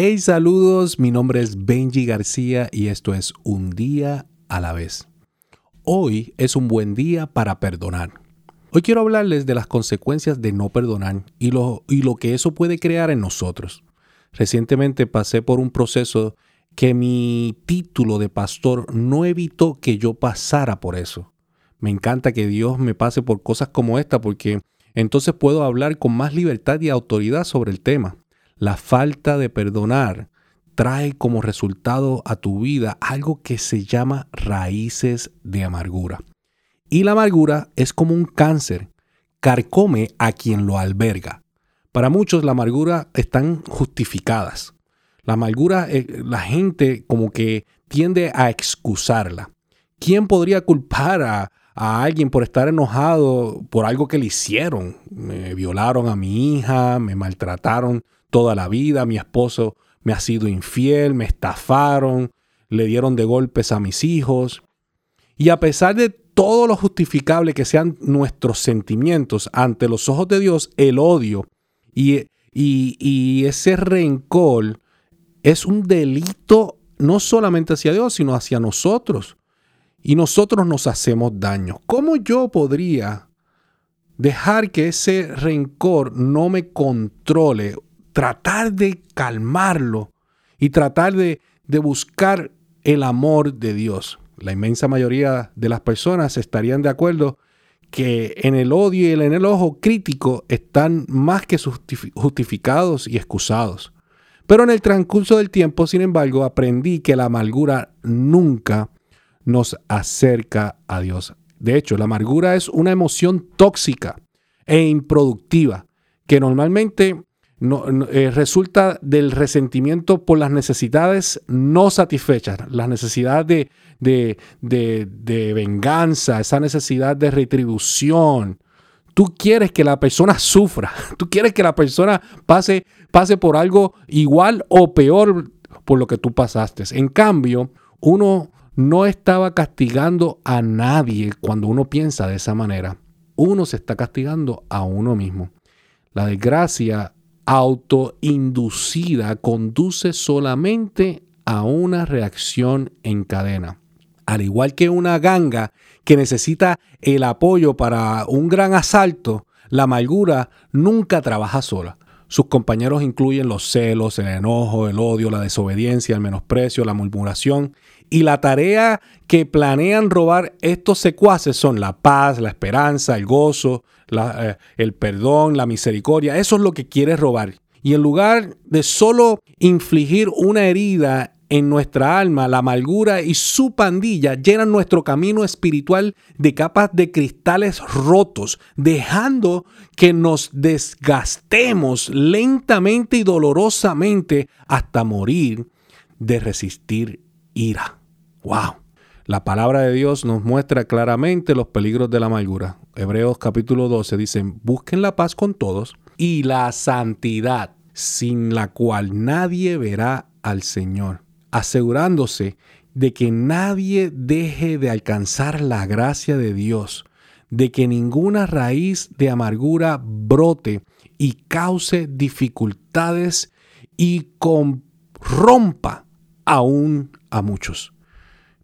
Hey, saludos, mi nombre es Benji García y esto es Un día a la vez. Hoy es un buen día para perdonar. Hoy quiero hablarles de las consecuencias de no perdonar y lo, y lo que eso puede crear en nosotros. Recientemente pasé por un proceso que mi título de pastor no evitó que yo pasara por eso. Me encanta que Dios me pase por cosas como esta porque entonces puedo hablar con más libertad y autoridad sobre el tema. La falta de perdonar trae como resultado a tu vida algo que se llama raíces de amargura. Y la amargura es como un cáncer, carcome a quien lo alberga. Para muchos la amargura están justificadas. La amargura, eh, la gente como que tiende a excusarla. ¿Quién podría culpar a, a alguien por estar enojado por algo que le hicieron? Me violaron a mi hija, me maltrataron toda la vida, mi esposo me ha sido infiel, me estafaron, le dieron de golpes a mis hijos. Y a pesar de todo lo justificable que sean nuestros sentimientos ante los ojos de Dios, el odio y, ese rencor es un delito no solamente hacia Dios, sino hacia nosotros. Y nosotros nos hacemos daño. ¿Cómo yo podría dejar que ese rencor no me controle tratar de calmarlo y tratar de, buscar el amor de Dios. La inmensa mayoría de las personas estarían de acuerdo que en el odio y en el ojo crítico están más que justificados y excusados. Pero en el transcurso del tiempo, sin embargo, aprendí que la amargura nunca nos acerca a Dios. De hecho, la amargura es una emoción tóxica e improductiva que normalmente no, eh, resulta del resentimiento por las necesidades no satisfechas, las necesidades de, de, venganza, esa necesidad de retribución. Tú quieres que la persona sufra, tú quieres que la persona pase, pase por algo igual o peor por lo que tú pasaste. En cambio, uno no estaba castigando a nadie cuando uno piensa de esa manera. Uno se está castigando a uno mismo. La desgracia autoinducida conduce solamente a una reacción en cadena. Al igual que una ganga que necesita el apoyo para un gran asalto, la amargura nunca trabaja sola. Sus compañeros incluyen los celos, el enojo, el odio, la desobediencia, el menosprecio, la murmuración. Y la tarea que planean robar estos secuaces son la paz, la esperanza, el gozo, eh, el perdón, la misericordia. Eso es lo que quiere robar. Y en lugar de solo infligir una herida en nuestra alma, la amargura y su pandilla llenan nuestro camino espiritual de capas de cristales rotos, dejando que nos desgastemos lentamente y dolorosamente hasta morir de resistir ira. ¡Wow! La palabra de Dios nos muestra claramente los peligros de la amargura. Hebreos capítulo 12 dice, busquen la paz con todos y la santidad, sin la cual nadie verá al Señor asegurándose de que nadie deje de alcanzar la gracia de Dios, de que ninguna raíz de amargura brote y cause dificultades y corrompa aún a muchos.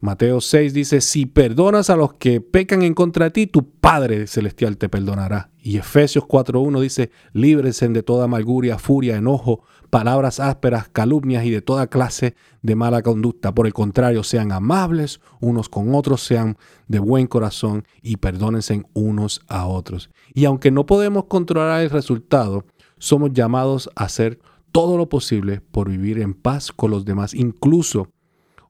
Mateo 6 dice, si perdonas a los que pecan en contra de ti, tu Padre Celestial te perdonará. Y Efesios 4.1 dice, líbrense de toda amargura, furia, enojo, palabras ásperas, calumnias y de toda clase de mala conducta. Por el contrario, sean amables unos con otros, sean de buen corazón y perdónense unos a otros. Y aunque no podemos controlar el resultado, somos llamados a hacer todo lo posible por vivir en paz con los demás, incluso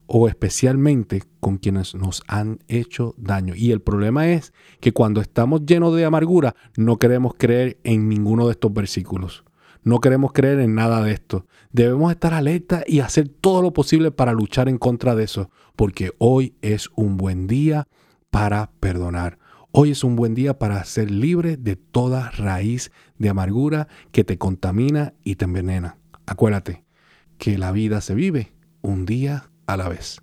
o especialmente con quienes nos han hecho daño. Y el problema es que cuando estamos llenos de amargura, no queremos creer en ninguno de estos versículos. No queremos creer en nada de esto. Debemos estar alerta y hacer todo lo posible para luchar en contra de eso, porque hoy es un buen día para perdonar. Hoy es un buen día para ser libre de toda raíz de amargura que te contamina y te envenena. Acuérdate que la vida se vive un día a la vez.